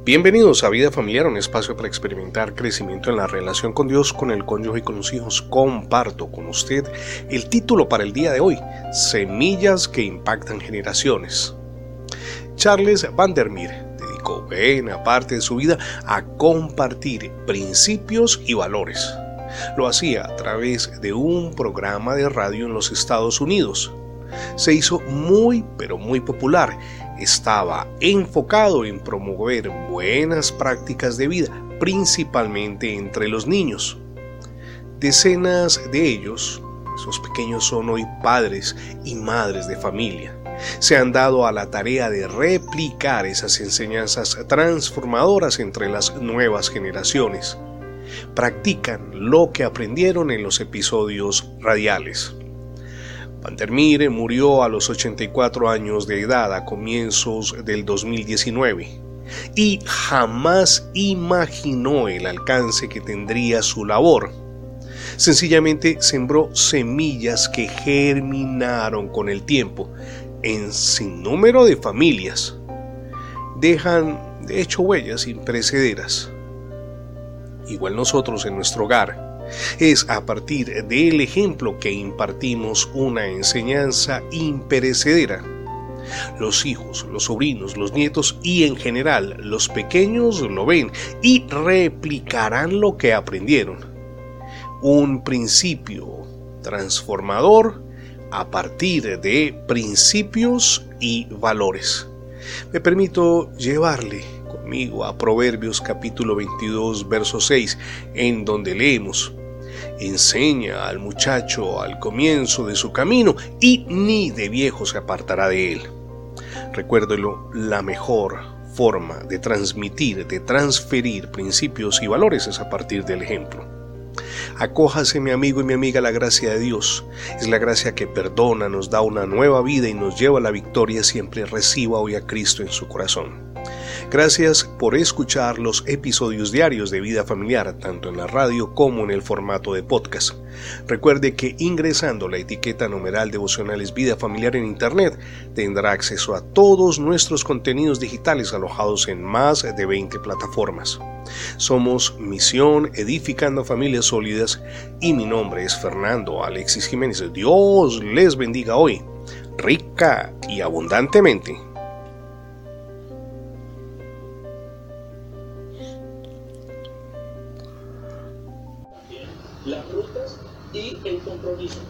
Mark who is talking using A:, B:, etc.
A: Bienvenidos a Vida Familiar, un espacio para experimentar crecimiento en la relación con Dios, con el cónyuge y con los hijos. Comparto con usted el título para el día de hoy, Semillas que impactan generaciones. Charles Vandermeer dedicó buena parte de su vida a compartir principios y valores. Lo hacía a través de un programa de radio en los Estados Unidos. Se hizo muy, pero muy popular estaba enfocado en promover buenas prácticas de vida, principalmente entre los niños. Decenas de ellos, esos pequeños son hoy padres y madres de familia, se han dado a la tarea de replicar esas enseñanzas transformadoras entre las nuevas generaciones. Practican lo que aprendieron en los episodios radiales. Vandermeer murió a los 84 años de edad a comienzos del 2019 y jamás imaginó el alcance que tendría su labor. Sencillamente sembró semillas que germinaron con el tiempo en sinnúmero de familias. Dejan, de hecho, huellas imperecederas. Igual nosotros en nuestro hogar es a partir del ejemplo que impartimos una enseñanza imperecedera. Los hijos, los sobrinos, los nietos y en general los pequeños lo ven y replicarán lo que aprendieron. Un principio transformador a partir de principios y valores. Me permito llevarle conmigo a Proverbios capítulo 22, verso 6, en donde leemos, enseña al muchacho al comienzo de su camino y ni de viejo se apartará de él. Recuérdelo, la mejor forma de transmitir, de transferir principios y valores es a partir del ejemplo. Acójase mi amigo y mi amiga la gracia de Dios. Es la gracia que perdona, nos da una nueva vida y nos lleva a la victoria. Siempre reciba hoy a Cristo en su corazón. Gracias por escuchar los episodios diarios de Vida Familiar, tanto en la radio como en el formato de podcast. Recuerde que ingresando la etiqueta numeral devocionales Vida Familiar en Internet, tendrá acceso a todos nuestros contenidos digitales alojados en más de 20 plataformas. Somos Misión Edificando Familias Sólidas y mi nombre es Fernando Alexis Jiménez. Dios les bendiga hoy, rica y abundantemente. las rutas y el compromiso